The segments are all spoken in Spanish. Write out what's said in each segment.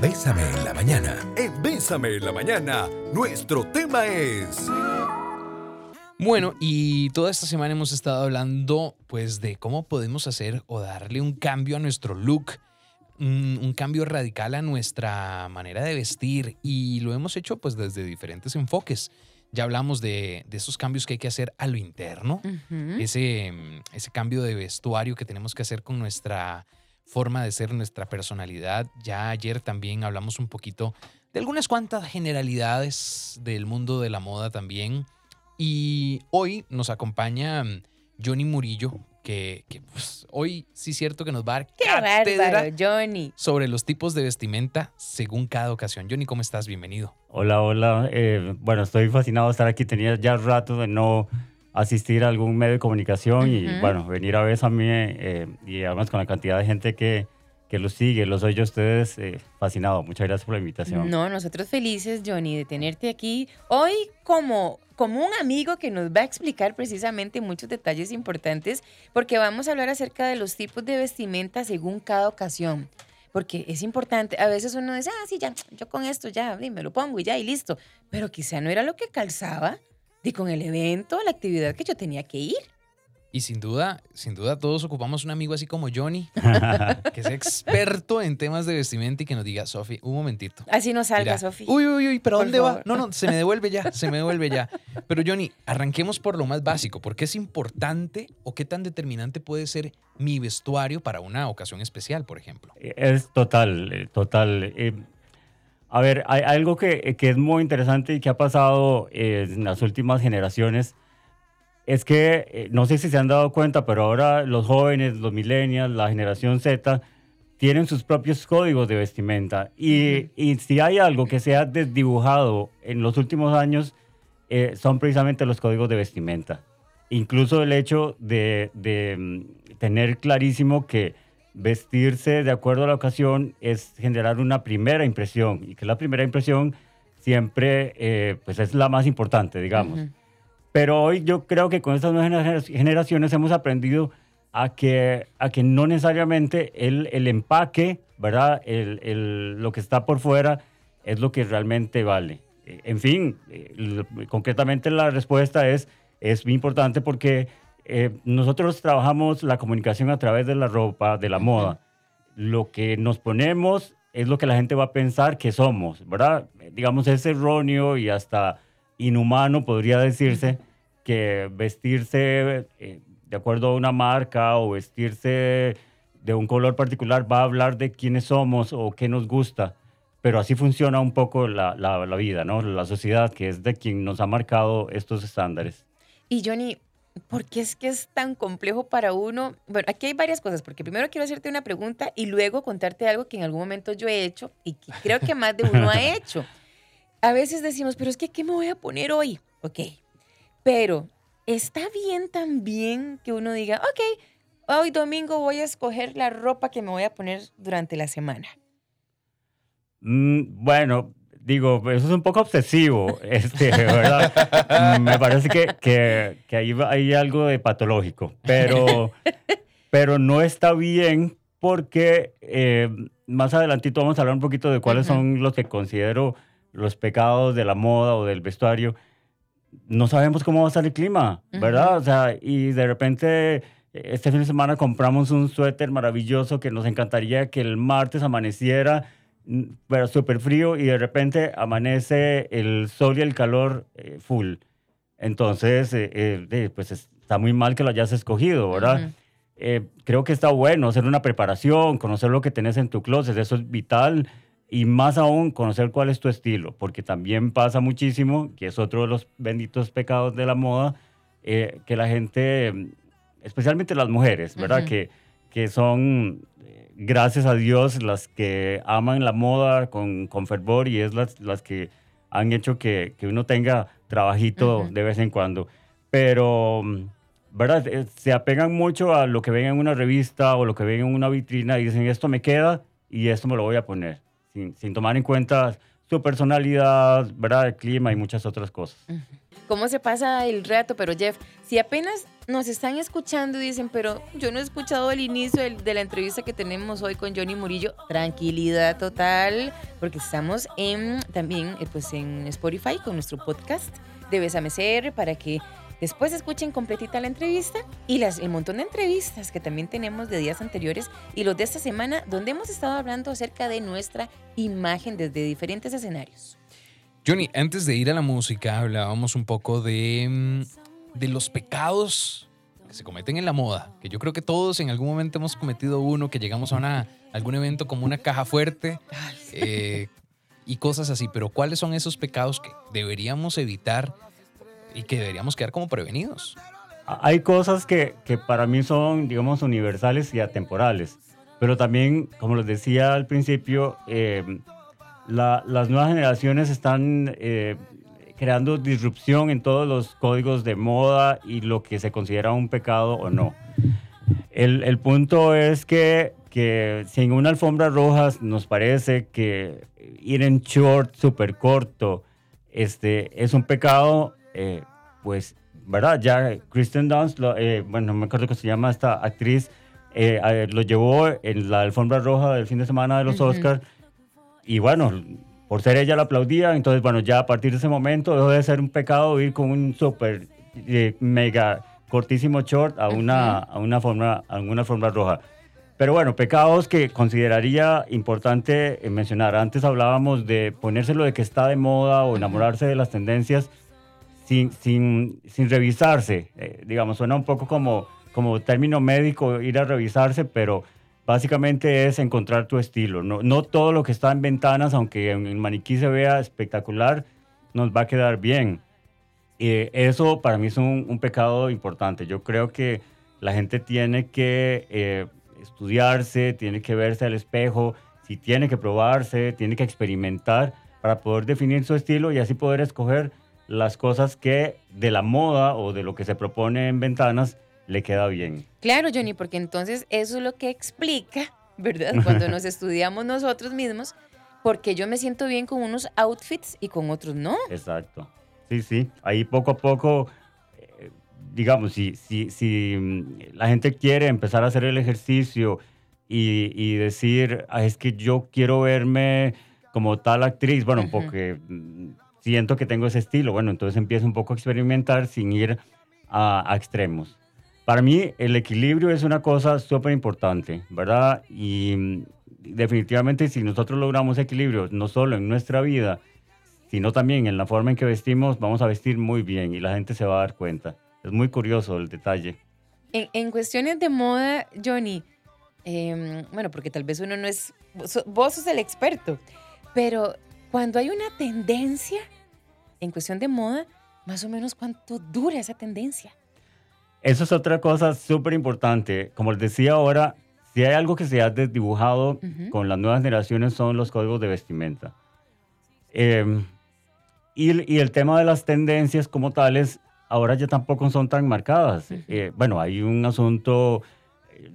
Bésame en la mañana. En Bésame en la mañana, nuestro tema es... Bueno, y toda esta semana hemos estado hablando pues de cómo podemos hacer o darle un cambio a nuestro look, un, un cambio radical a nuestra manera de vestir y lo hemos hecho pues desde diferentes enfoques. Ya hablamos de, de esos cambios que hay que hacer a lo interno, mm, ese cambio de vestuario que tenemos que hacer con nuestra forma de ser, nuestra personalidad. Ya ayer también hablamos un poquito de algunas cuantas generalidades del mundo de la moda también. Y hoy nos acompaña mm, Johnny Murillo, que, que, pues, hoy sí es cierto que nos va a dar Qué cátedra bárbaro, Johnny. sobre los tipos de vestimenta según cada ocasión. Johnny, ¿cómo estás? Bienvenido. Hola, hola. eh, bueno, estoy fascinado de estar aquí. Tenía ya rato de no asistir a algún medio de comunicación y Ujú. bueno, venir a ver a mí eh, y además con la cantidad de gente que, que los sigue, los oye a ustedes, eh, fascinado. Muchas gracias por la invitación. No, nosotros felices, Johnny, de tenerte aquí hoy como, como un amigo que nos va a explicar precisamente muchos detalles importantes, porque vamos a hablar acerca de los tipos de vestimenta según cada ocasión. Porque es importante, a veces uno dice, ah, sí, ya, yo con esto ya, me lo pongo y ya, y listo. Pero quizá no era lo que calzaba y con el evento, la actividad que yo tenía que ir. Y sin duda, sin duda todos ocupamos un amigo así como Johnny, que es experto en temas de vestimenta y que nos diga, Sofi, un momentito. Así no salga, Sofi. Uy, uy, uy, ¿pero Por dónde va? No, no, se me devuelve ya, se me devuelve ya. Pero Johnny, arranquemos por lo más básico. ¿Por qué es importante o qué tan determinante puede ser mi vestuario para una ocasión especial, por ejemplo? Es total, eh, total. Eh, a ver, hay algo que, que es muy interesante y que ha pasado eh, en las últimas generaciones. Es que, eh, no sé si se han dado cuenta, pero ahora los jóvenes, los millennials, la generación Z, tienen sus propios códigos de vestimenta. Y, y si hay algo que se ha desdibujado en los últimos años, eh, son precisamente los códigos de vestimenta. Incluso el hecho de, de, mm, tener clarísimo que vestirse de acuerdo a la ocasión es generar una primera impresión y que la primera impresión siempre eh, pues es la más importante, digamos. Pero hoy yo creo que con estas nuevas gener- generaciones hemos aprendido a que, a que no necesariamente el, el empaque, ¿verdad? El, el- lo que está por fuera es lo que realmente vale. Eh, En fin, eh, concretamente la respuesta es, es muy importante porque eh, nosotros trabajamos la comunicación a través de la ropa, de la moda. Lo que nos ponemos es lo que la gente va a pensar que somos, ¿verdad? Eh, Digamos, es erróneo y hasta inhumano, podría decirse, que vestirse eh, de acuerdo a una marca o vestirse de un color particular va a hablar de quiénes somos o qué nos gusta. Pero así funciona un poco la, la- la vida, ¿no? La sociedad, que es de quien nos ha marcado estos estándares. Y Johnny, ¿por qué es que es tan complejo para uno? Bueno, aquí hay varias cosas, porque primero quiero hacerte una pregunta y luego contarte algo que en algún momento yo he hecho y que creo que más de uno ha hecho. A veces decimos, pero es que, ¿qué me voy a poner hoy? Ok, pero está bien también que uno diga, ok, hoy domingo voy a escoger la ropa que me voy a poner durante la semana. Mm, bueno, digo, eso es un poco obsesivo, este, ¿verdad? Me parece que, que, que ahí hay algo de patológico, pero, pero no está bien porque eh, más adelantito vamos a hablar un poquito de cuáles son los que considero los pecados de la moda o del vestuario. No sabemos cómo va a estar el clima, ¿verdad? O sea, y de repente este fin de semana compramos un suéter maravilloso que nos encantaría que el martes amaneciera, pero súper frío y de repente amanece el sol y el calor eh, full. Entonces, eh, eh, eh, pues está muy mal que lo hayas escogido, ¿verdad? Ujú. Eh, creo que está bueno hacer una preparación, conocer lo que tenés en tu closet, eso es vital. Y más aún, conocer cuál es tu estilo, porque también pasa muchísimo, que es otro de los benditos pecados de la moda, eh, que la gente, especialmente las mujeres, ¿verdad? Ujú. que, que son, eh, gracias a Dios, las que aman la moda con, con fervor y es las, las que han hecho que, que uno tenga trabajito Ujú. de vez en cuando. Pero, ¿verdad? Eh, Se apegan mucho a lo que ven en una revista o lo que ven en una vitrina y dicen, esto me queda y esto me lo voy a poner, sin, sin tomar en cuenta su personalidad, ¿verdad? El clima y muchas otras cosas. Cómo se pasa el rato, pero Jeff, si apenas nos están escuchando y dicen, pero yo no he escuchado el inicio de la entrevista que tenemos hoy con Johnny Murillo, tranquilidad total, porque estamos en, también eh, pues en Spotify con nuestro podcast de Besame CR para que después escuchen completita la entrevista y las, el montón de entrevistas que también tenemos de días anteriores y los de esta semana donde hemos estado hablando acerca de nuestra imagen desde diferentes escenarios. Johnny, antes de ir a la música hablábamos un poco de, mm, de los pecados que se cometen en la moda, que yo creo que todos en algún momento hemos cometido uno, que llegamos a una, algún evento como una caja fuerte eh, y cosas así, pero ¿cuáles son esos pecados que deberíamos evitar y que deberíamos quedar como prevenidos? Hay cosas que, que para mí son, digamos, universales y atemporales, pero también, como les decía al principio, eh, la, las nuevas generaciones están eh, creando disrupción en todos los códigos de moda y lo que se considera un pecado o no. El, el punto es que, que sin una alfombra roja nos parece que ir en short súper corto este, es un pecado, eh, pues, ¿verdad? Ya Kristen Dunst, lo, eh, bueno, no me acuerdo cómo se llama esta actriz, eh, lo llevó en la alfombra roja del fin de semana de los uh -huh. Oscars y bueno, por ser ella la aplaudía, entonces bueno, ya a partir de ese momento dejó de ser un pecado ir con un súper eh, mega cortísimo short a una, a una, forma, a una forma roja. Pero bueno, pecados que consideraría importante eh, mencionar. Antes hablábamos de ponérselo de que está de moda o enamorarse de las tendencias sin, sin, sin revisarse. Eh, digamos, suena un poco como, como término médico ir a revisarse, pero básicamente es encontrar tu estilo. No, todo lo que está en ventanas, aunque en el maniquí se vea espectacular, nos va a quedar bien. Eh, eso para mí es un, un, pecado importante. Yo creo que la gente tiene que eh, estudiarse, tiene que verse al espejo, si tiene que probarse, tiene que experimentar para poder definir su estilo y así poder escoger las cosas que de la moda o de lo que se propone en ventanas le queda bien. Claro, Johnny, porque entonces eso es lo que explica, ¿verdad? Cuando nos estudiamos nosotros mismos, porque yo me siento bien con unos outfits y con otros no. Exacto. Sí, sí. Ahí poco a poco, eh, digamos, si, si, si la gente quiere empezar a hacer el ejercicio y, y decir, ah, es que yo quiero verme como tal actriz, bueno, uh -huh. porque siento que tengo ese estilo, bueno, entonces empieza un poco a experimentar sin ir a, a extremos. Para mí el equilibrio es una cosa súper importante, ¿verdad? Y definitivamente si nosotros logramos equilibrio, no solo en nuestra vida, sino también en la forma en que vestimos, vamos a vestir muy bien y la gente se va a dar cuenta. Es muy curioso el detalle. En, en cuestiones de moda, Johnny, eh, bueno, porque tal vez uno no es, vos sos el experto, pero cuando hay una tendencia en cuestión de moda, más o menos cuánto dura esa tendencia. Eso es otra cosa súper importante. Como les decía ahora, si hay algo que se ha desdibujado uh -huh. con las nuevas generaciones son los códigos de vestimenta. Eh, y, y, el tema de las tendencias como tales, ahora ya tampoco son tan marcadas. Uh -huh. eh, bueno, hay un asunto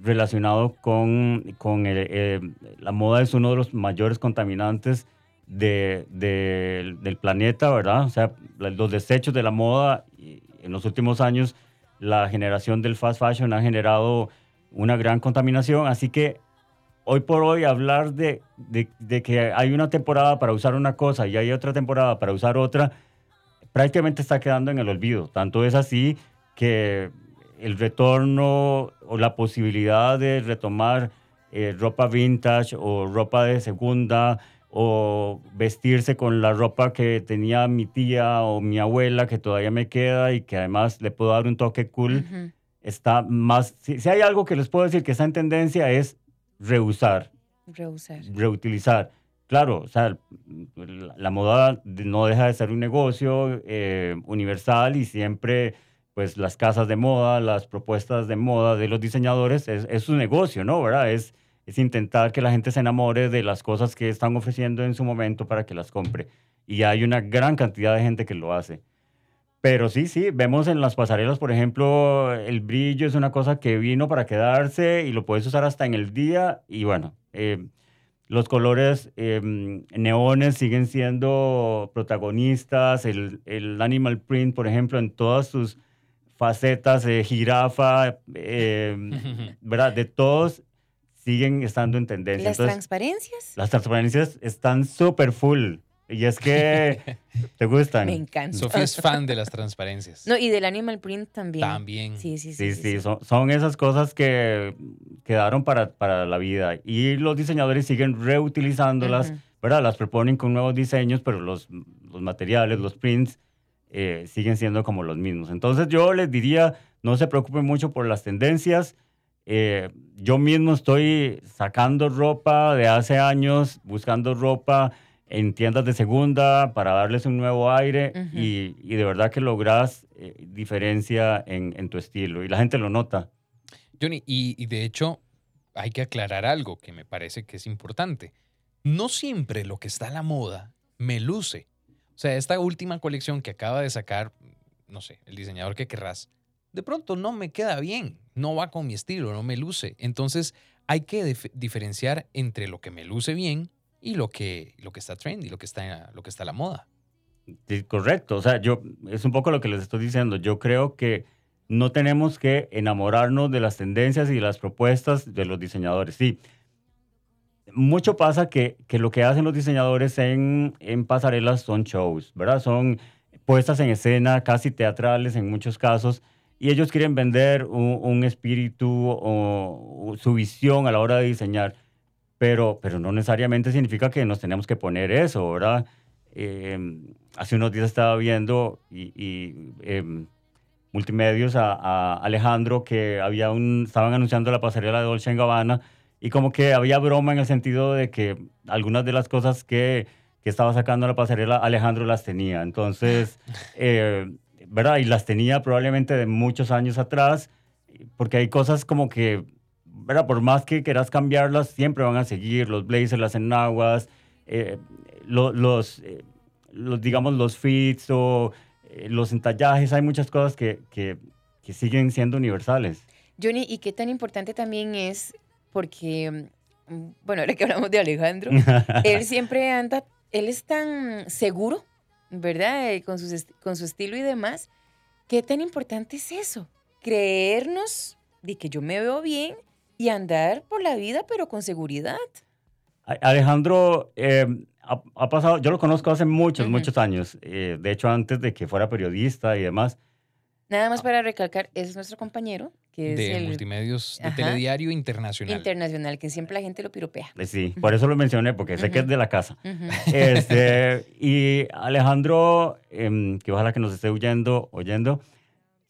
relacionado con, con el, eh, la moda es uno de los mayores contaminantes de, de, del planeta, ¿verdad? O sea, los desechos de la moda en los últimos años la generación del fast fashion ha generado una gran contaminación, así que hoy por hoy hablar de, que hay una temporada para usar una cosa y hay otra temporada para usar otra, prácticamente está quedando en el olvido. Tanto es así que el retorno o la posibilidad de retomar eh, ropa vintage o ropa de segunda o vestirse con la ropa que tenía mi tía o mi abuela que todavía me queda y que además le puedo dar un toque cool, uh -huh. está más... Si, si, hay algo que les puedo decir que está en tendencia es reusar. Reusar. Reutilizar. Claro, o sea, la, la moda no deja de ser un negocio eh, universal y siempre, pues las casas de moda, las propuestas de moda de los diseñadores, es, es un negocio, ¿no? ¿Verdad? Es es intentar que la gente se enamore de las cosas que están ofreciendo en su momento para que las compre. Y hay una gran cantidad de gente que lo hace. Pero sí, sí, vemos en las pasarelas, por ejemplo, el brillo es una cosa que vino para quedarse y lo puedes usar hasta en el día. Y bueno, eh, los colores eh, neones siguen siendo protagonistas. El, el, animal print, por ejemplo, en todas sus facetas, eh, jirafa, ¿verdad? De todos siguen estando en tendencia. ¿Las Entonces, transparencias? las transparencias están súper full. Y es que te gustan. Me encanta. Sofía es fan de las transparencias. No, y del animal print también. También. Sí, sí, sí. Sí, sí, son, son esas cosas que quedaron para, para la vida. Y los diseñadores siguen reutilizándolas, Ujú. ¿verdad? Las proponen con nuevos diseños, pero los, los materiales, los prints, eh, siguen siendo como los mismos. Entonces yo les diría, no se preocupen mucho por las tendencias. Eh, yo mismo estoy sacando ropa de hace años, buscando ropa en tiendas de segunda para darles un nuevo aire Ujú. y, y de verdad que logras eh, diferencia en, en tu estilo y la gente lo nota. Johnny, y, y de hecho hay que aclarar algo que me parece que es importante. No siempre lo que está a la moda me luce. O sea, esta última colección que acaba de sacar, no sé, el diseñador que querrás, de pronto no me queda bien, no va con mi estilo, no me luce. Entonces hay que dif- diferenciar entre lo que me luce bien y lo que, lo que está trendy, lo que está, lo que está a la moda. Correcto, o sea, yo es un poco lo que les estoy diciendo. Yo creo que no tenemos que enamorarnos de las tendencias y de las propuestas de los diseñadores. Sí, mucho pasa que, que lo que hacen los diseñadores en, en pasarelas son shows, ¿verdad? Son puestas en escena, casi teatrales en muchos casos, y ellos quieren vender un, un espíritu o, o su visión a la hora de diseñar, pero, pero no necesariamente significa que nos tenemos que poner eso, ¿verdad? Eh, hace unos días estaba viendo y, y, em, multimedios a, a Alejandro que había un, estaban anunciando la pasarela de Dolce Gabbana y como que había broma en el sentido de que algunas de las cosas que, que estaba sacando la pasarela Alejandro las tenía. Entonces, eh, ¿verdad? Y las tenía probablemente de muchos años atrás, porque hay cosas como que, ¿verdad? Por más que quieras cambiarlas, siempre van a seguir los blazers, las enaguas, eh, lo- los, eh, los, digamos, los fits o eh, los entallajes, hay muchas cosas que, que, que siguen siendo universales. Johnny, ¿y qué tan importante también es? Porque, mm, bueno, ahora que hablamos de Alejandro, él siempre anda, él es tan seguro, ¿verdad? Eh, Con, sus con su estilo y demás. ¿Qué tan importante es eso? Creernos de que yo me veo bien y andar por la vida, pero con seguridad. Alejandro eh, ha, ha pasado, yo lo conozco hace muchos, Ujú. muchos años, eh, de hecho antes de que fuera periodista y demás. Nada más para recalcar, es nuestro compañero, que es de el multimedios de Ajá. Telediario Internacional. internacional, que siempre la gente lo piropea. Eh, Sí, por eso lo mencioné, porque sé que es de la casa. Ujú. Este, y Alejandro, em, que ojalá que nos esté oyendo, oyendo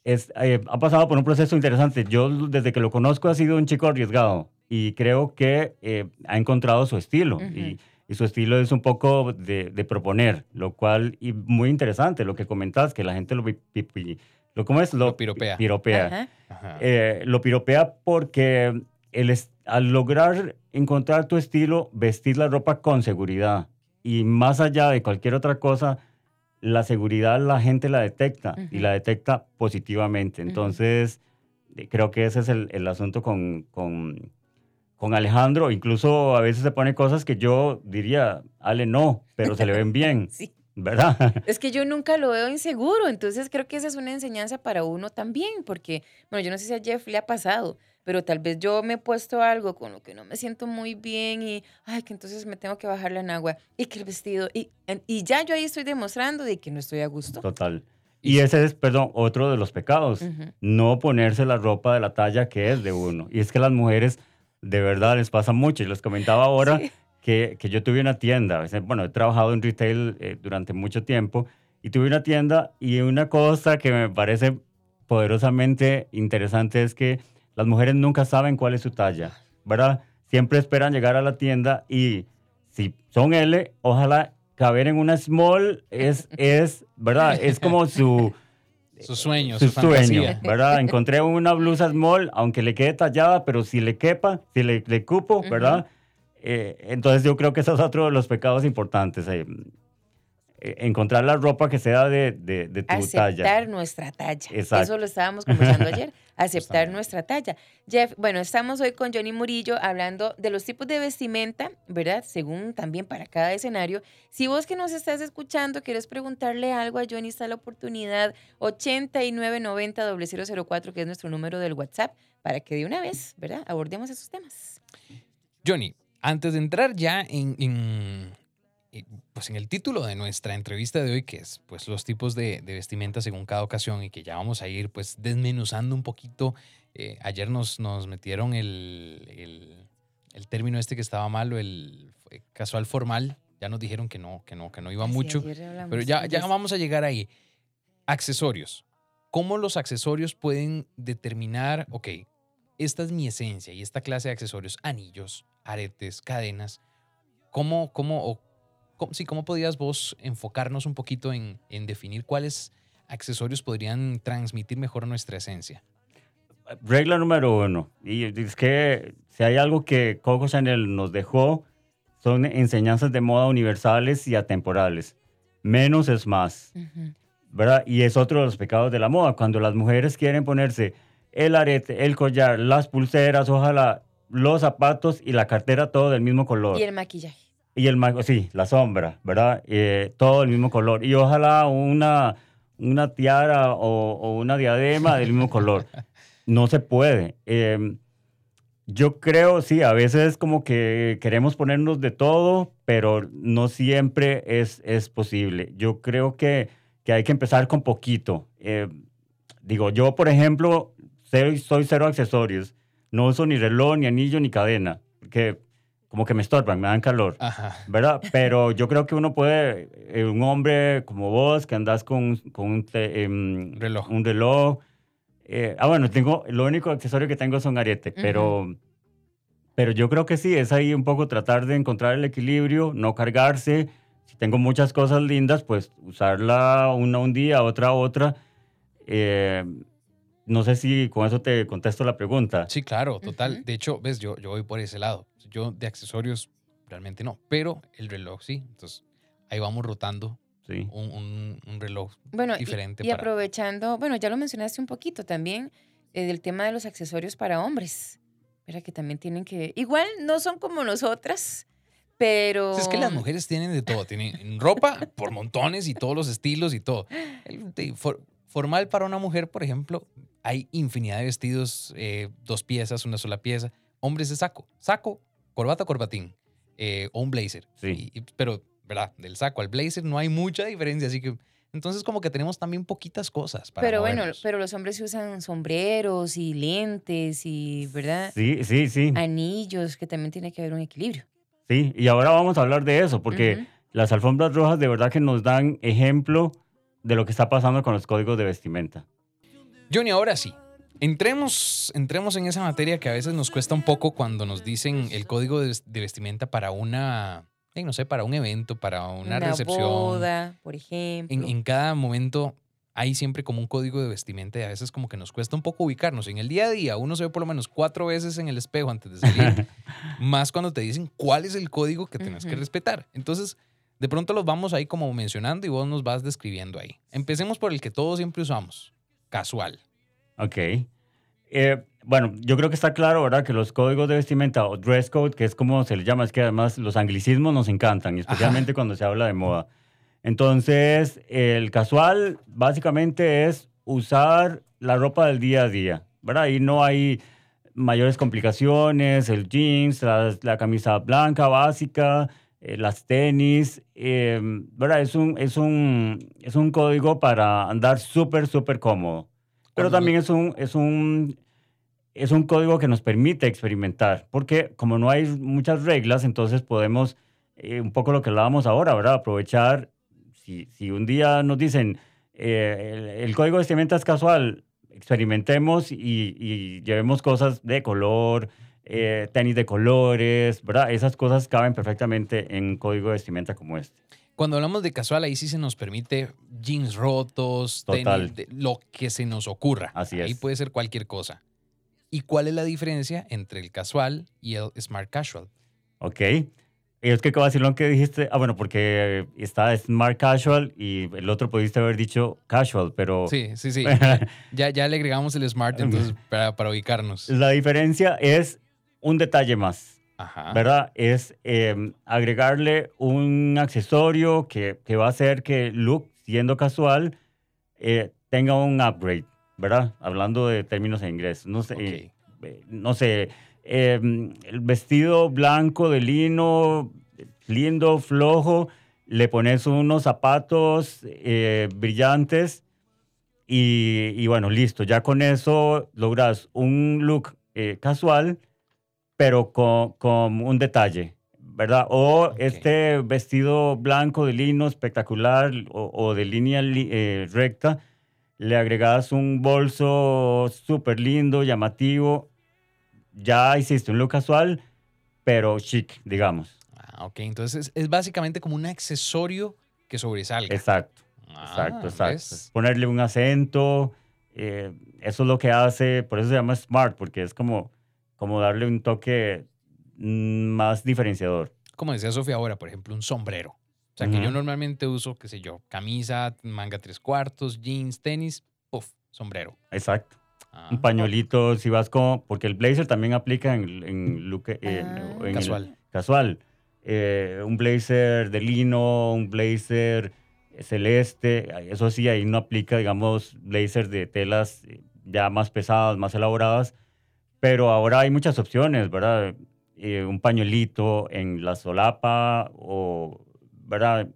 es, eh, ha pasado por un proceso interesante. Yo desde que lo conozco ha sido un chico arriesgado y creo que eh, ha encontrado su estilo. Ujú. y, y su estilo es un poco de, de proponer, lo cual, y muy interesante lo que comentas, que la gente lo, pi- pi- pi- lo ¿cómo es? Lo piropea. piropea. Ajá. Ajá. Eh, lo piropea porque el es- al lograr encontrar tu estilo, vestir la ropa con seguridad. Y más allá de cualquier otra cosa, la seguridad la gente la detecta y Ujú. la detecta positivamente. Entonces, eh, creo que ese es el, el asunto con, con, con Alejandro. Incluso a veces se pone cosas que yo diría, Ale, no, pero se le ven bien, Sí. ¿Verdad? Es que yo nunca lo veo inseguro, entonces creo que esa es una enseñanza para uno también, porque, bueno, yo no sé si a Jeff le ha pasado, pero tal vez yo me he puesto algo con lo que no me siento muy bien y, ay, que entonces me tengo que bajar la agua y que el vestido, y, y ya yo ahí estoy demostrando de que no estoy a gusto. Total. Y ese es, perdón, otro de los pecados. No ponerse la ropa de la talla que es de uno. Y es que las mujeres de verdad les pasa mucho. Y les comentaba ahora Sí. Que, que yo tuve una tienda. Bueno, he trabajado en retail eh, durante mucho tiempo y tuve una tienda y una cosa que me parece poderosamente interesante es que las mujeres nunca saben cuál es su talla, ¿verdad? Siempre esperan llegar a la tienda y si son L, ojalá caber en una small es, es ¿verdad? Es como su Su sueño, su su, sueño, fantasía. ¿verdad? Encontré una blusa small, aunque le quede tallada, pero si le quepa, si le, le cupo. ¿verdad? Eh, entonces yo creo que ese es otro de los pecados importantes. eh, encontrar la ropa que sea de, de, de tu Aceptar talla. nuestra talla. Exacto. Eso lo estábamos conversando ayer. Aceptar nuestra talla. Jeff, bueno, estamos hoy con Johnny Murillo hablando de los tipos de vestimenta, ¿verdad? Según también para cada escenario. Si vos que nos estás escuchando quieres preguntarle algo a Johnny, está la oportunidad 8990-004, que es nuestro número del WhatsApp, para que de una vez, ¿verdad? Abordemos esos temas. Johnny, antes de entrar ya en, en, pues en el título de nuestra entrevista de hoy, que es pues los tipos de, de vestimenta según cada ocasión y que ya vamos a ir pues desmenuzando un poquito. eh, ayer nos, nos metieron el, el, el término este que estaba malo, el eh, casual formal. Ya nos dijeron que no, que no, que no iba Sí, mucho. Pero ya, ya vamos a llegar ahí. Accesorios. ¿Cómo los accesorios pueden determinar, ok, esta es mi esencia y esta clase de accesorios, anillos, aretes, cadenas? ¿Cómo, cómo, o, cómo, sí, cómo podrías vos enfocarnos un poquito en, en definir cuáles accesorios podrían transmitir mejor nuestra esencia? Regla número uno, y es que si hay algo que Coco Chanel nos dejó, son enseñanzas de moda universales y atemporales. Menos es más. Ujú. ¿verdad? Y es otro de los pecados de la moda. Cuando las mujeres quieren ponerse el arete, el collar, las pulseras, ojalá los zapatos y la cartera todo del mismo color. Y el maquillaje. Y el ma- sí, la sombra, ¿verdad? Eh, todo del mismo color. Y ojalá una, una tiara o, o una diadema del mismo color. No se puede. Eh, yo creo, sí, a veces como que queremos ponernos de todo, pero no siempre es, es posible. Yo creo que, que hay que empezar con poquito. Eh, digo, yo, por ejemplo, soy, soy cero accesorios. No uso ni reloj, ni anillo, ni cadena, que como que me estorban, me dan calor. Ajá. ¿verdad? Pero yo creo que uno puede, eh, un hombre como vos, que andas con, con un, te- em, Reloj. un reloj. eh, ah, bueno, tengo, lo único accesorio que tengo son arete, pero, pero yo creo que sí, es ahí un poco tratar de encontrar el equilibrio, no cargarse. Si tengo muchas cosas lindas, pues usarla una un día, otra otra. Eh, no sé si con eso te contesto la pregunta. Sí, claro, total. De hecho, ves, yo, yo voy por ese lado. Yo de accesorios realmente no, pero el reloj sí. Entonces, ahí vamos rotando Sí. un, un- un reloj Bueno, diferente y, para... aprovechando, bueno, ya lo mencionaste un poquito también, eh, del tema de los accesorios para hombres. Pero que también tienen que. Igual no son como nosotras, pero. Es que las mujeres tienen de todo. Tienen ropa por montones y todos los estilos y todo. El- de- for- formal para una mujer, por ejemplo, hay infinidad de vestidos, eh, dos piezas, una sola pieza. Hombres de saco. Saco, corbata, corbatín. eh, o un blazer. Sí. Y- y- pero, ¿verdad? Del saco al blazer no hay mucha diferencia. Así que, entonces, como que tenemos también poquitas cosas para Pero bueno, movernos. pero los hombres usan sombreros y lentes y, ¿verdad? Sí, sí, sí. Anillos, que también tiene que haber un equilibrio. Sí, y ahora vamos a hablar de eso, porque las alfombras rojas de verdad que nos dan ejemplo de lo que está pasando con los códigos de vestimenta. Johnny, ahora sí. Entremos, entremos en esa materia que a veces nos cuesta un poco cuando nos dicen el código de, de vestimenta para una, eh, no sé, para un evento, para una, recepción. boda, por ejemplo. En, en cada momento hay siempre como un código de vestimenta y a veces como que nos cuesta un poco ubicarnos. En el día a día uno se ve por lo menos cuatro veces en el espejo antes de salir, más cuando te dicen cuál es el código que tienes que respetar. Entonces, de pronto los vamos ahí como mencionando y vos nos vas describiendo ahí. Empecemos por el que todos siempre usamos, casual. Ok. Eh, bueno, yo creo que está claro, ¿verdad? Que los códigos de vestimenta o dress code, que es como se le llama, es que además los anglicismos nos encantan, especialmente cuando se habla de moda. Entonces, el casual básicamente es usar la ropa del día a día, ¿verdad? Ahí no hay mayores complicaciones, el jeans, la, la camisa blanca básica, eh, las tenis, eh, ¿verdad? Es un, es, un, es un código para andar súper, súper cómodo. Pero también es un, es, un, es un código que nos permite experimentar, porque como no hay muchas reglas, entonces podemos, eh, un poco lo que hablábamos ahora, ¿verdad? Aprovechar, si, si un día nos dicen, eh, el, el código de vestimenta es casual, experimentemos y, y llevemos cosas de color, eh, tenis de colores, ¿verdad? Esas cosas caben perfectamente en un código de vestimenta como este. Cuando hablamos de casual, ahí sí se nos permite jeans rotos, tenis, de- lo que se nos ocurra. Así Ahí es. puede ser cualquier cosa. ¿Y cuál es la diferencia entre el casual y el smart casual? Ok. Es que qué vacilón que dijiste. Ah, bueno, porque está Smart Casual y el otro pudiste haber dicho Casual, pero Sí, sí, sí. ya, ya le agregamos el smart entonces para, para ubicarnos. la diferencia es un detalle más, Ajá. ¿verdad? Es eh, agregarle un accesorio que, que va a hacer que look, siendo casual, eh, tenga un upgrade, ¿verdad? Hablando de términos en inglés. No sé, eh, no sé, eh, el vestido blanco de lino, lindo, flojo, le pones unos zapatos eh, brillantes y, y bueno, listo. Ya con eso logras un look casual, pero con, con un detalle, ¿verdad? O Ok. este vestido blanco de lino espectacular o, o de línea eh, recta, le agregas un bolso súper lindo, llamativo. Ya hiciste un look casual, pero chic, digamos. Ah, ok, entonces es, es básicamente como un accesorio que sobresalga. Exacto. Ah, Exacto, exacto. ¿ves? Ponerle un acento, eh, eso es lo que hace, por eso se llama smart, porque es como, como darle un toque mm, más diferenciador. Como decía Sofía ahora, por ejemplo, un sombrero. O sea, que yo normalmente uso, qué sé yo, camisa, manga tres cuartos, jeans, tenis, puff, sombrero. Exacto. Ah, Un pañuelito, si vas como, porque el blazer también aplica en, en look eh, Ah. en Casual. casual. Eh, un blazer de lino, un blazer celeste, eso sí, ahí no aplica, digamos, blazer de telas eh, ya más pesadas, más elaboradas, pero ahora hay muchas opciones, ¿verdad? Eh, un pañuelito en la solapa o, ¿verdad?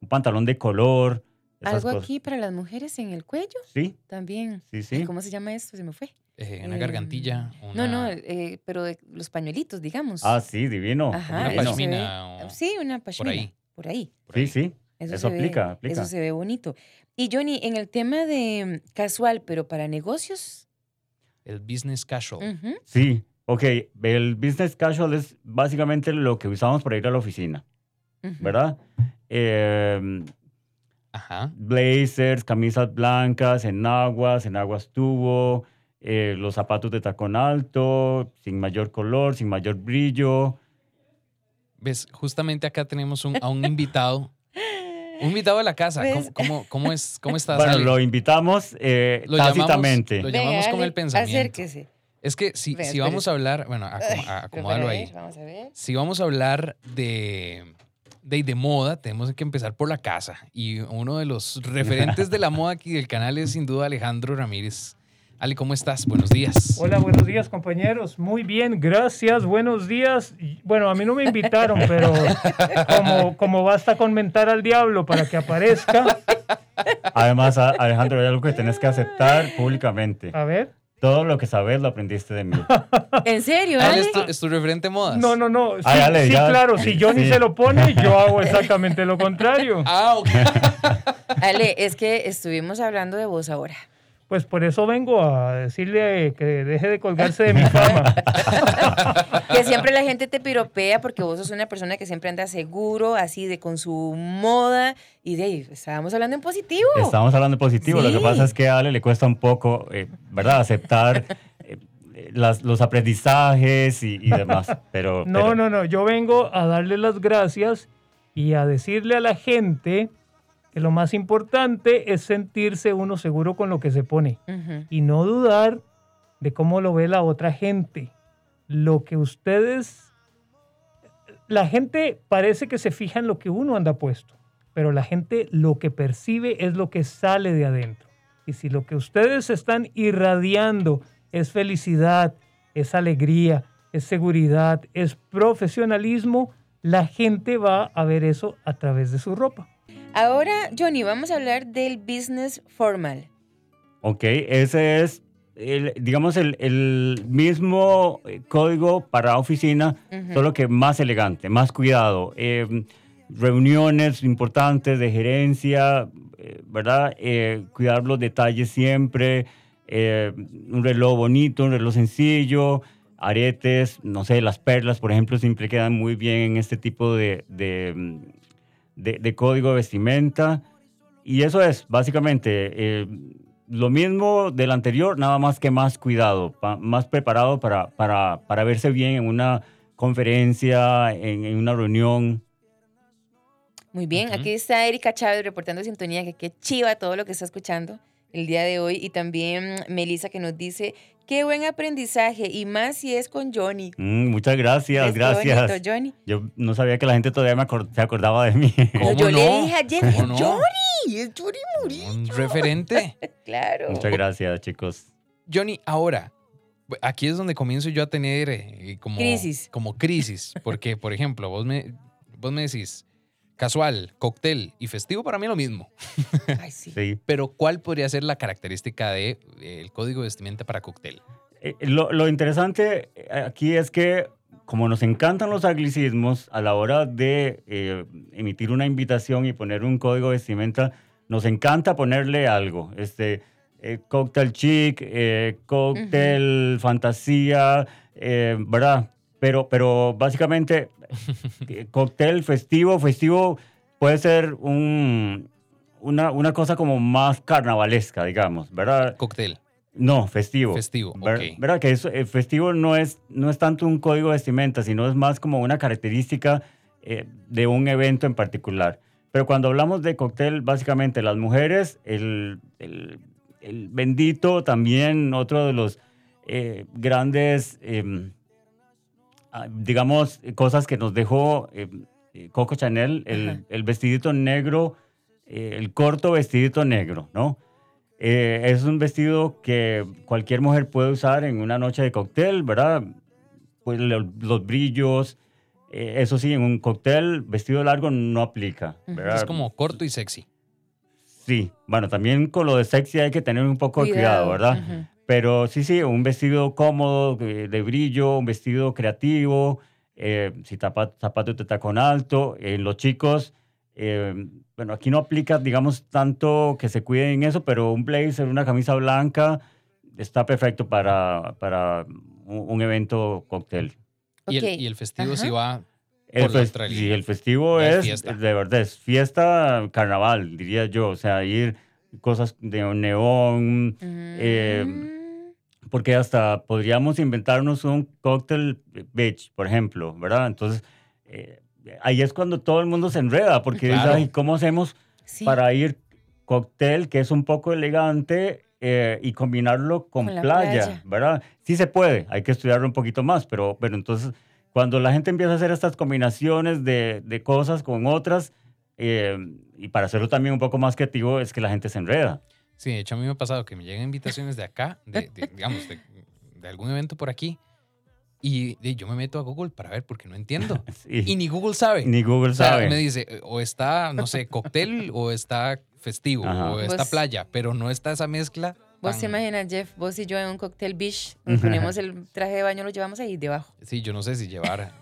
Un pantalón de color. esas Algo cosas. aquí para las mujeres en el cuello Sí, también. sí, Ay, sí. ¿Cómo se llama esto? Se me fue. eh, una Em, gargantilla. No, no, una- eh, pero de los pañuelitos, digamos. Ah, sí, divino. Ajá, una ve- pashmina o- Sí, una pashmina. ahí. Por ahí. por Sí, ahí. sí. Eso, Eso se aplica, ve, aplica. Eso se ve bonito. Y Johnny, en el tema de mm, casual, pero para negocios. El business casual. Sí, ok. El business casual es básicamente lo que usamos para ir a la oficina. ¿verdad? Eh, Ajá. blazers, camisas blancas, enaguas, enaguas tubo, eh, los zapatos de tacón alto, sin mayor color, sin mayor brillo. Ves, justamente acá tenemos un- a un invitado. Un invitado de la casa. ¿Cómo, cómo, cómo es, cómo estás, Bueno, Ale? lo invitamos eh, Lo llamamos- lo Venga, llamamos con el pensamiento. Acérquese. Es que si, si vamos a hablar, bueno, a- acomódalo ahí. Vamos a ver. Si vamos a hablar de, de, de moda, tenemos que empezar por la casa. Y uno de los referentes de la moda aquí del canal es sin duda Alejandro Ramírez. Ale, ¿cómo estás? Buenos días. Hola, buenos días compañeros. Muy bien, gracias, buenos días. Bueno, a mí no me invitaron, pero como, como basta con mentar al diablo para que aparezca, Además, Alejandro, hay algo que tenés que aceptar públicamente. a ver. Todo lo que sabes lo aprendiste de mí. ¿En serio, Ale, Ale? ¿es tu, es tu referente modas? No, no, no. Sí, Ay, Ale, sí, ya- claro, si Johnny sí. se lo pone, yo hago exactamente lo contrario. Ah, ok. Ale, es que estuvimos hablando de vos ahora. Pues por eso vengo a decirle que deje de colgarse de mi fama. Que siempre la gente te piropea porque vos sos una persona que siempre anda seguro, así de con su moda. Y de ahí, estábamos hablando en positivo. Estamos hablando de positivo. Lo que pasa es que a Ale le cuesta un poco, eh, ¿verdad? Aceptar eh, las- los aprendizajes y, y demás. Pero, No, pero- no, no. Yo vengo a darle las gracias y a decirle a la gente que lo más importante es sentirse uno seguro con lo que se pone y no dudar de cómo lo ve la otra gente. Lo que ustedes... La gente parece que se fija en lo que uno anda puesto, pero la gente lo que percibe es lo que sale de adentro. Y si lo que ustedes están irradiando es felicidad, es alegría, es seguridad, es profesionalismo, la gente va a ver eso a través de su ropa. Ahora, Johnny, vamos a hablar del business formal. Ok, ese es, el, digamos, el, el mismo código para oficina, solo que más elegante, más cuidado. Eh, reuniones importantes de gerencia, eh, ¿verdad? Eh, cuidar los detalles siempre, eh, un reloj bonito, un reloj sencillo, aretes, no sé, las perlas, por ejemplo, siempre quedan muy bien en este tipo de, de, de- de código de vestimenta. Y eso es, básicamente, eh, lo mismo del anterior, nada más que más cuidado, pa- más preparado para, para, para verse bien en una conferencia, en, en una reunión. Muy bien, Ujú. aquí está Erika Chávez reportando sintonía, que qué chiva todo lo que está escuchando el día de hoy. Y también Melissa que nos dice, qué buen aprendizaje, y más si es con Johnny. Mm, muchas gracias, ¿Ves qué gracias. bonito, Johnny. Yo no sabía que la gente todavía me se acordaba de mí. ¿Cómo yo no? le dije ayer, ¿Cómo no? Johnny, es Johnny Murillo. Un referente. Claro. Muchas gracias, chicos. Johnny, ahora, Aquí es donde comienzo yo a tener eh, como Crisis. Como crisis. Porque, por ejemplo, vos me, vos me decís casual, cóctel y festivo para mí es lo mismo. Ay, sí. Sí. Pero ¿cuál podría ser la característica del de, el código de vestimenta para cóctel? Eh, lo, lo interesante eh, aquí es que como nos encantan los anglicismos, a la hora de eh, emitir una invitación y poner un código de vestimenta, nos encanta ponerle algo. Este, eh, cóctel chic, eh, cóctel fantasía, eh, ¿verdad? Pero, pero básicamente, eh, cóctel festivo, festivo puede ser un, una, una cosa como más carnavalesca, digamos, ¿verdad? Cóctel. No, festivo. Festivo, Ver-. ¿Verdad? Que eso, el festivo no es, no es tanto un código de vestimenta, sino es más como una característica eh, de un evento en particular. Pero cuando hablamos de cóctel, básicamente las mujeres, el, el- el bendito también, otro de los eh, grandes, em, digamos, cosas que nos dejó em, eh, Coco Chanel, el, Ajá. el vestidito negro, eh, el corto vestidito negro, ¿no? Eh, es un vestido que cualquier mujer puede usar en una noche de cóctel, ¿verdad? Pues lo- los brillos, eh, eso sí, en un cóctel, vestido largo no aplica. ¿verdad? Es como corto y sexy. Sí, bueno, también con lo de sexy hay que tener un poco de cuidado, ¿verdad? Ujú. Pero sí, sí, un vestido cómodo, de, de brillo, un vestido creativo, eh, si tapa- zapatos de tacón alto. En los chicos, eh, bueno, aquí no aplica, digamos, tanto que se cuiden en eso, pero un blazer, una camisa blanca, está perfecto para, para un, un evento cóctel. Y, el, y el festivo sí va. El, Por la fes- Australia. sí, el festivo Ya es fiesta. de verdad, es fiesta carnaval, diría yo. O sea, ir cosas de neón, eh, Mm. Porque hasta podríamos inventarnos un cóctel beach, por ejemplo, ¿verdad? Entonces, eh, ahí es cuando todo el mundo se enreda, porque dice, Claro. "Ay, ¿cómo hacemos Sí. para ir cóctel que es un poco elegante eh, y combinarlo con, Con la playa, playa. ¿verdad? Sí se puede, hay que estudiarlo un poquito más, pero, pero entonces cuando la gente empieza a hacer estas combinaciones de, de cosas con otras, eh, y para hacerlo también un poco más creativo, es que la gente se enreda. Sí, de hecho a mí me ha pasado que me llegan invitaciones de acá, de, de, digamos, de, de algún evento por aquí, y de- yo me meto a Google para ver porque no entiendo. Sí. Y ni Google sabe. Ni Google O sea, sabe. me dice, eh, o está, no sé, cóctel, o está festivo, Ajá. o está playa, pero no está esa mezcla. Vos te imaginas, Jeff, vos y yo en un cóctel beach, nos ponemos el traje de baño, lo llevamos ahí debajo. Sí, yo no sé si llevar.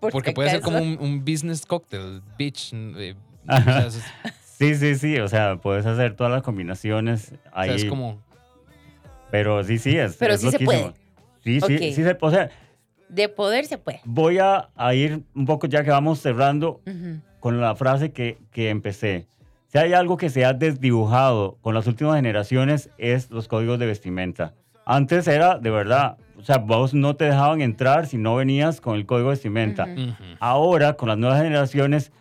porque puede ser como un, un business cocktail, beach. eh, o sea, Sí, sí, sí, o sea, puedes hacer todas las combinaciones ahí. sea, es como. Pero sí, sí, es Pero es sí se puede. Sí, sí, sí se puede. O sea, De poder se puede. voy a, a ir un poco ya que vamos cerrando con la frase que, que empecé. Si hay algo que se ha desdibujado con las últimas generaciones es los códigos de vestimenta. Antes era de verdad, o sea, vos no te dejaban entrar si no venías con el código de vestimenta. Ahora, con las nuevas generaciones,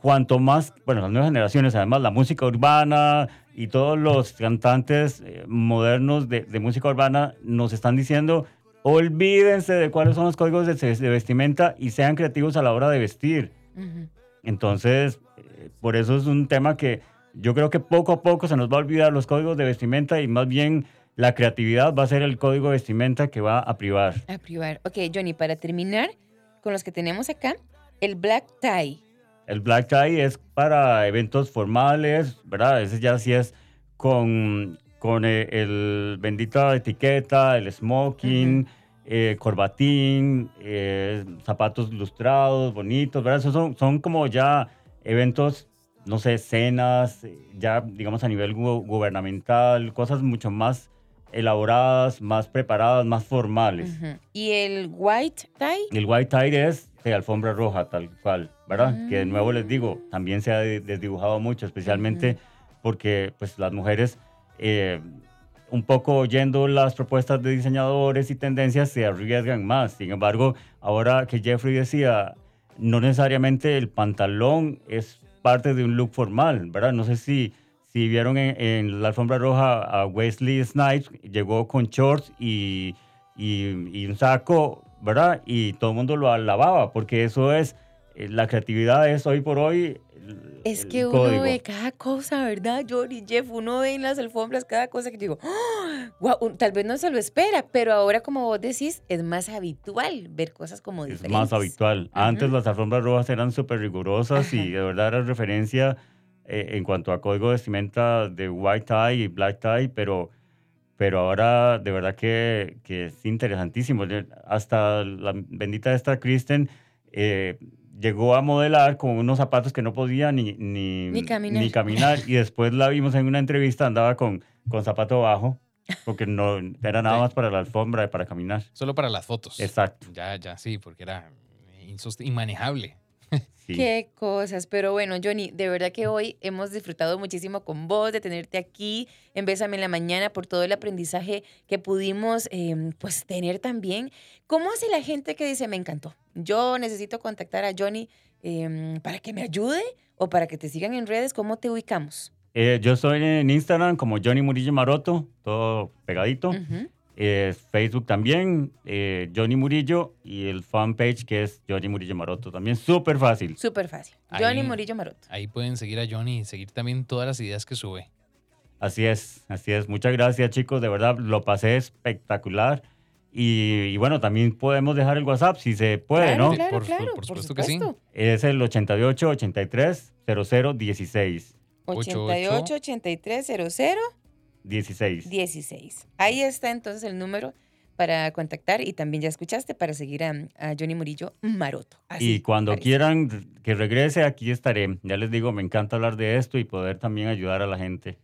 cuanto más, bueno, las nuevas generaciones, además la música urbana y todos los cantantes eh, modernos de, de música urbana nos están diciendo, olvídense de cuáles son los códigos de, de vestimenta y sean creativos a la hora de vestir. Ujú. Entonces, eh, por eso es un tema que yo creo que poco a poco se nos va a olvidar los códigos de vestimenta y más bien la creatividad va a ser el código de vestimenta que va a privar. A privar. Ok, Johnny, para terminar con los que tenemos acá, el black tie. El black tie es para eventos formales, ¿verdad? Ese ya sí es con, con eh, el bendita etiqueta, el smoking, eh, corbatín, eh, zapatos lustrados, bonitos, ¿verdad? Esos son, son como ya eventos, no sé, cenas, ya digamos a nivel gu- gubernamental, cosas mucho más elaboradas, más preparadas, más formales. Y el white tie. El white tie es de alfombra roja, tal cual, ¿verdad? Que de nuevo les digo, también se ha de- desdibujado mucho, especialmente porque pues las mujeres, eh, un poco oyendo las propuestas de diseñadores y tendencias, se arriesgan más. Sin embargo, ahora que Jeffrey decía, no necesariamente el pantalón es parte de un look formal, ¿verdad? No sé si, si vieron en, en la alfombra roja a Wesley Snipes, llegó con shorts y, y, y un saco, ¿verdad? Y todo el mundo lo alababa, porque eso es eh, la creatividad es hoy por hoy. el- Es el que uno código. ve cada cosa, ¿verdad, Johnny, Jeff? Uno ve en las alfombras cada cosa que digo. Guau, un- tal vez no se lo espera, pero ahora, como vos decís, es más habitual ver cosas como Es diferentes. más habitual. Antes las alfombras rojas eran súper rigurosas y Ajá. de verdad era referencia eh, en cuanto a código de vestimenta de white tie y black tie, pero, pero ahora de verdad que, que es interesantísimo. Hasta la bendita esta Kristen eh, llegó a modelar con unos zapatos que no podía ni, ni, Ni caminar. ni caminar, y después la vimos en una entrevista, andaba con, con zapato bajo, porque no era nada más para la alfombra y para caminar. Solo para las fotos. Exacto. Ya, ya, sí, porque era inmanejable. Sí. Qué cosas, pero bueno, Johnny, de verdad que hoy hemos disfrutado muchísimo con vos, de tenerte aquí en Bésame en la Mañana, por todo el aprendizaje que pudimos em, pues tener también. ¿Cómo hace la gente que dice, me encantó? Yo necesito contactar a Johnny em, para que me ayude o para que te sigan en redes, ¿cómo te ubicamos? Eh, yo estoy en Instagram como Johnny Murillo Maroto, todo pegadito. Eh, Facebook también, eh, Johnny Murillo, y el fanpage que es Johnny Murillo Maroto, también súper fácil. Súper fácil. Ahí- Johnny Murillo Maroto. Ahí pueden seguir a Johnny y seguir también todas las ideas que sube. Así es, así es. Muchas gracias chicos, de verdad lo pasé espectacular. Y, y bueno, también podemos dejar el WhatsApp si se puede, claro, ¿no? claro, Por claro, por supuesto que sí. Es el 88 83 00 16. 88 83 00 16. 16. Ahí está entonces el número para contactar y también ya escuchaste para seguir a, a Johnny Murillo Maroto. Así y cuando parece. quieran que regrese, aquí estaré. Ya les digo, me encanta hablar de esto y poder también ayudar a la gente.